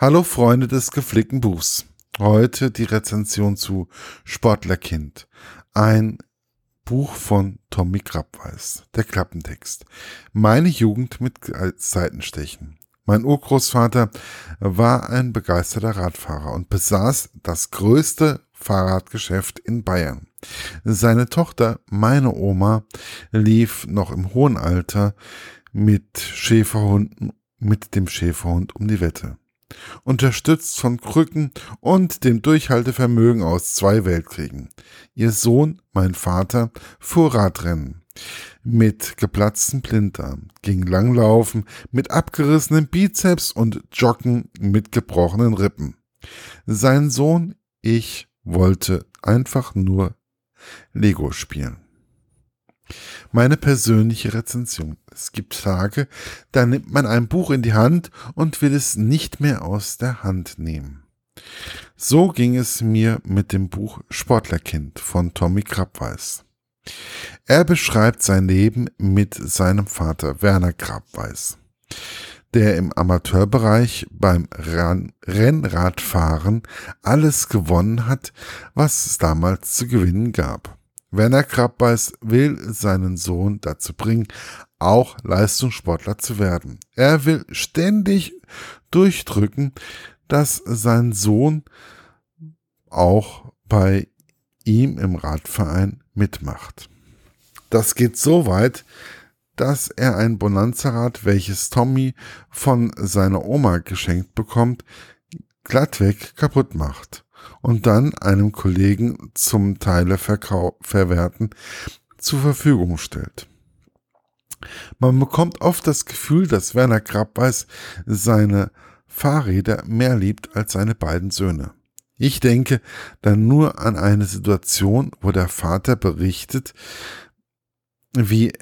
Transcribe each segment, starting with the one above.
Hallo Freunde des geflickten Buchs. Heute die Rezension zu Sportlerkind. Ein Buch von Tommy Krabweis. Der Klappentext. Meine Jugend mit Seitenstechen. Mein Urgroßvater war ein begeisterter Radfahrer und besaß das größte Fahrradgeschäft in Bayern. Seine Tochter, meine Oma, lief noch im hohen Alter mit Schäferhunden, mit dem Schäferhund um die Wette unterstützt von Krücken und dem Durchhaltevermögen aus zwei Weltkriegen. Ihr Sohn, mein Vater, fuhr Radrennen mit geplatzten Blinddarm, ging Langlaufen mit abgerissenen Bizeps und Joggen mit gebrochenen Rippen. Sein Sohn, ich, wollte einfach nur Lego spielen. Meine persönliche Rezension. Es gibt Tage, da nimmt man ein Buch in die Hand und will es nicht mehr aus der Hand nehmen. So ging es mir mit dem Buch Sportlerkind von Tommy Krabweis. Er beschreibt sein Leben mit seinem Vater Werner Krabweis, der im Amateurbereich beim Rennradfahren alles gewonnen hat, was es damals zu gewinnen gab. Werner Krabbeis will seinen Sohn dazu bringen, auch Leistungssportler zu werden. Er will ständig durchdrücken, dass sein Sohn auch bei ihm im Radverein mitmacht. Das geht so weit, dass er ein Bonanza-Rad, welches Tommy von seiner Oma geschenkt bekommt, glattweg kaputt macht und dann einem Kollegen zum Teile verwerten zur Verfügung stellt. Man bekommt oft das Gefühl, dass Werner Krabbeis seine Fahrräder mehr liebt als seine beiden Söhne. Ich denke dann nur an eine Situation, wo der Vater berichtet, wie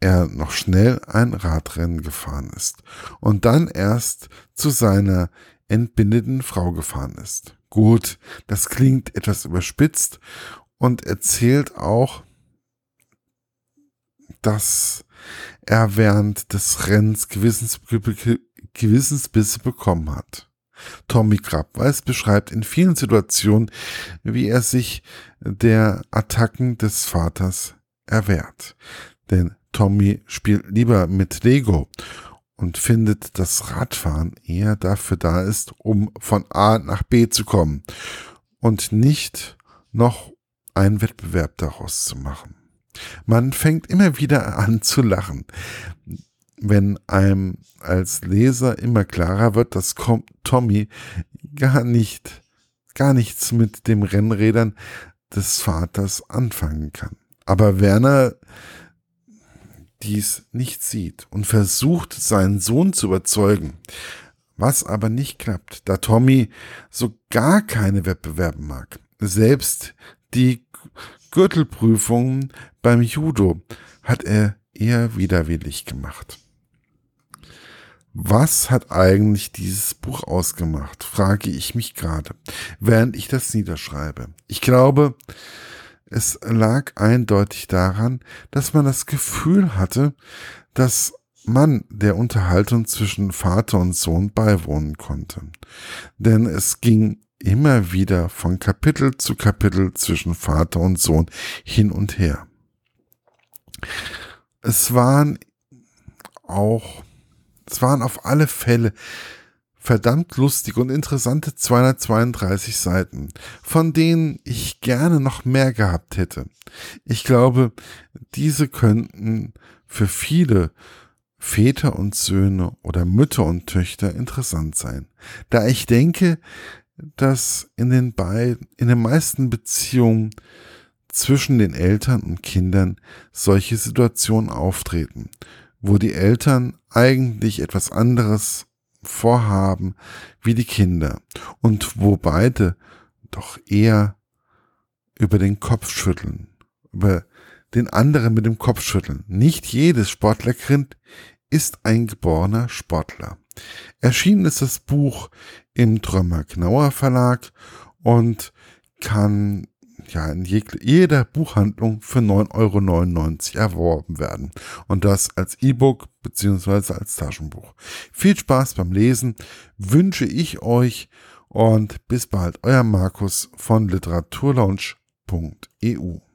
er noch schnell ein Radrennen gefahren ist und dann erst zu seiner entbindeten Frau gefahren ist. Gut, das klingt etwas überspitzt und erzählt auch, dass er während des Rennens Gewissens, Gewissensbisse bekommen hat. Tommy Krabweis beschreibt in vielen Situationen, wie er sich der Attacken des Vaters erwehrt. Denn Tommy spielt lieber mit Lego und findet, dass Radfahren eher dafür da ist, um von A nach B zu kommen und nicht noch einen Wettbewerb daraus zu machen. Man fängt immer wieder an zu lachen, wenn einem als Leser immer klarer wird, dass Tommy gar nicht, gar nichts mit dem Rennrädern des Vaters anfangen kann. Aber Werner dies nicht sieht und versucht, seinen Sohn zu überzeugen, was aber nicht klappt, da Tommy so gar keine Wettbewerbe mag. Selbst die Gürtelprüfungen beim Judo hat er eher widerwillig gemacht. Was hat eigentlich dieses Buch ausgemacht, frage ich mich gerade, während ich das niederschreibe. Ich glaube, es lag eindeutig daran, dass man das Gefühl hatte, dass man der Unterhaltung zwischen Vater und Sohn beiwohnen konnte. Denn es ging immer wieder von Kapitel zu Kapitel zwischen Vater und Sohn hin und her. Es waren auch, es waren auf alle Fälle verdammt lustige und interessante 232 Seiten, von denen ich gerne noch mehr gehabt hätte. Ich glaube, diese könnten für viele Väter und Söhne oder Mütter und Töchter interessant sein, da ich denke, dass in den beiden, in den meisten Beziehungen zwischen den Eltern und Kindern solche Situationen auftreten, wo die Eltern eigentlich etwas anderes vorhaben wie die Kinder und wo beide doch eher über den Kopf schütteln, über den anderen mit dem Kopf schütteln. Nicht jedes Sportlerkind ist ein geborener Sportler. Erschienen ist das Buch im Trömer Knauer Verlag und kann ja in jeder Buchhandlung für 9,99 Euro erworben werden. Und das als E-Book beziehungsweise als Taschenbuch. Viel Spaß beim Lesen wünsche ich euch und bis bald, euer Markus von literaturlaunch.eu.